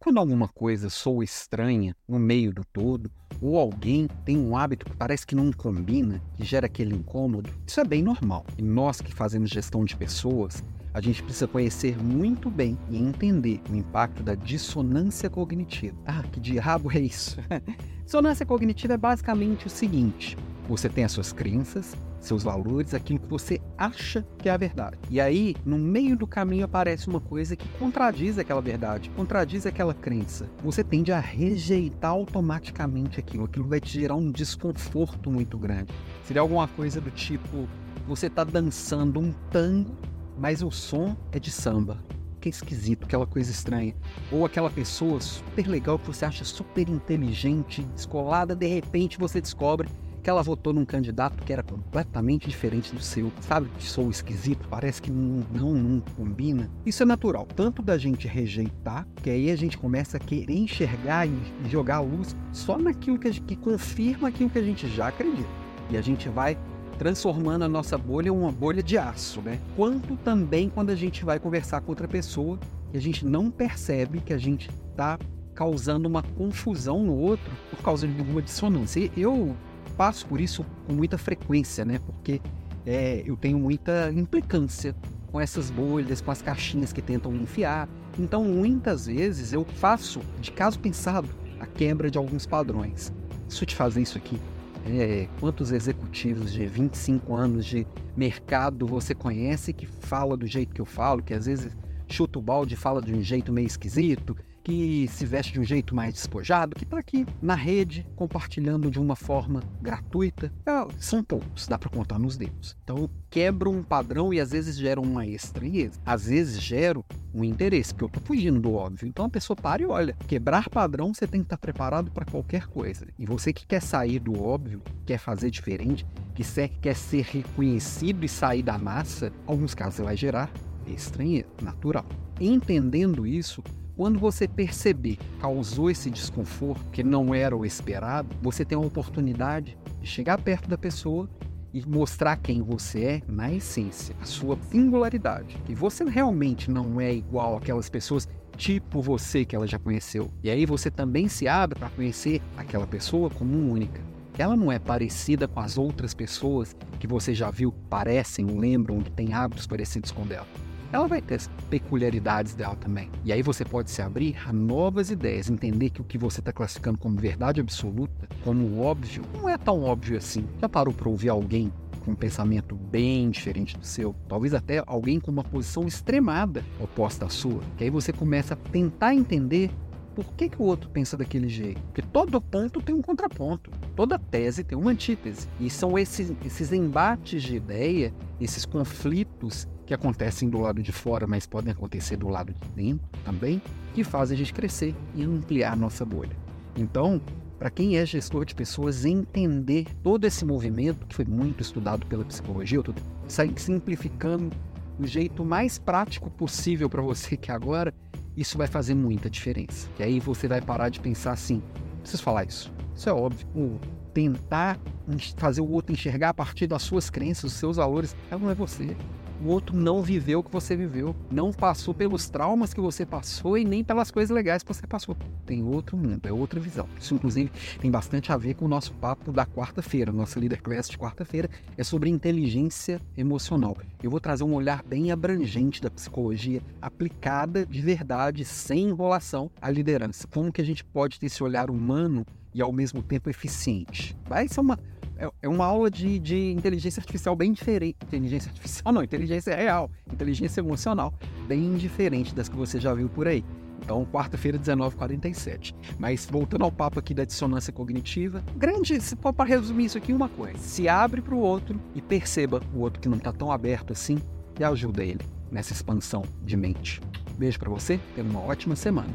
quando alguma coisa soa estranha no meio do todo, ou alguém tem um hábito que parece que não combina, que gera aquele incômodo, isso é bem normal. E nós que fazemos gestão de pessoas, a gente precisa conhecer muito bem e entender o impacto da dissonância cognitiva. Ah, que diabo é isso? dissonância cognitiva é basicamente o seguinte: você tem as suas crenças, seus valores, aquilo que você acha que é a verdade. E aí, no meio do caminho aparece uma coisa que contradiz aquela verdade, contradiz aquela crença. Você tende a rejeitar automaticamente aquilo, aquilo vai te gerar um desconforto muito grande. Seria alguma coisa do tipo: você está dançando um tango mas o som é de samba. Que é esquisito, aquela coisa estranha. Ou aquela pessoa super legal que você acha super inteligente, descolada, de repente você descobre que ela votou num candidato que era completamente diferente do seu. Sabe que sou esquisito? Parece que não, não, não, combina. Isso é natural, tanto da gente rejeitar, que aí a gente começa a querer enxergar e jogar a luz só naquilo que, gente, que confirma aquilo que a gente já acredita. E a gente vai transformando a nossa bolha em uma bolha de aço, né? Quanto também quando a gente vai conversar com outra pessoa e a gente não percebe que a gente está causando uma confusão no outro por causa de alguma dissonância. Eu passo por isso com muita frequência, né? Porque é, eu tenho muita implicância com essas bolhas, com as caixinhas que tentam enfiar. Então, muitas vezes eu faço, de caso pensado, a quebra de alguns padrões. Deixa eu te fazer isso aqui. É, quantos executivos de 25 anos de mercado você conhece que fala do jeito que eu falo, que às vezes chuta o balde e fala de um jeito meio esquisito, que se veste de um jeito mais despojado, que está aqui na rede compartilhando de uma forma gratuita. É, são poucos, dá para contar nos dedos. Então quebro um padrão e às vezes gera uma estranheza. Às vezes gero um interesse, porque eu estou fugindo do óbvio. Então a pessoa para e olha. Quebrar padrão, você tem que estar tá preparado para qualquer coisa. E você que quer sair do óbvio, quer fazer diferente, que quer ser reconhecido e sair da massa, alguns casos vai gerar estranheza, natural. Entendendo isso, quando você perceber causou esse desconforto, que não era o esperado, você tem a oportunidade de chegar perto da pessoa e mostrar quem você é na essência, a sua singularidade. Que você realmente não é igual aquelas pessoas tipo você que ela já conheceu. E aí você também se abre para conhecer aquela pessoa como única. Ela não é parecida com as outras pessoas que você já viu, parecem, lembram, que têm hábitos parecidos com dela ela vai ter as peculiaridades dela também. E aí você pode se abrir a novas ideias, entender que o que você está classificando como verdade absoluta, como óbvio, não é tão óbvio assim. Já parou para ouvir alguém com um pensamento bem diferente do seu, talvez até alguém com uma posição extremada oposta à sua, que aí você começa a tentar entender por que, que o outro pensa daquele jeito. Porque todo ponto tem um contraponto, toda tese tem uma antítese. E são esses, esses embates de ideia, esses conflitos que acontecem do lado de fora, mas podem acontecer do lado de dentro também, que fazem a gente crescer e ampliar nossa bolha. Então, para quem é gestor de pessoas, entender todo esse movimento, que foi muito estudado pela psicologia, eu estou simplificando do jeito mais prático possível para você que agora, isso vai fazer muita diferença. Que aí você vai parar de pensar assim, preciso falar isso. Isso é óbvio. O tentar fazer o outro enxergar a partir das suas crenças, dos seus valores, ela não é você o outro não viveu o que você viveu, não passou pelos traumas que você passou e nem pelas coisas legais que você passou. Tem outro mundo, é outra visão. Isso, inclusive, tem bastante a ver com o nosso papo da quarta-feira. Nossa Leader Class de quarta-feira é sobre inteligência emocional. Eu vou trazer um olhar bem abrangente da psicologia aplicada de verdade, sem enrolação, à liderança. Como que a gente pode ter esse olhar humano e ao mesmo tempo eficiente? Vai ser uma é uma aula de, de inteligência artificial bem diferente. Inteligência artificial não, inteligência real, inteligência emocional, bem diferente das que você já viu por aí. Então, quarta-feira, 19h47. Mas voltando ao papo aqui da dissonância cognitiva, grande, se for para resumir isso aqui, uma coisa: se abre para o outro e perceba o outro que não está tão aberto assim e ajuda ele nessa expansão de mente. Beijo para você, tenha uma ótima semana.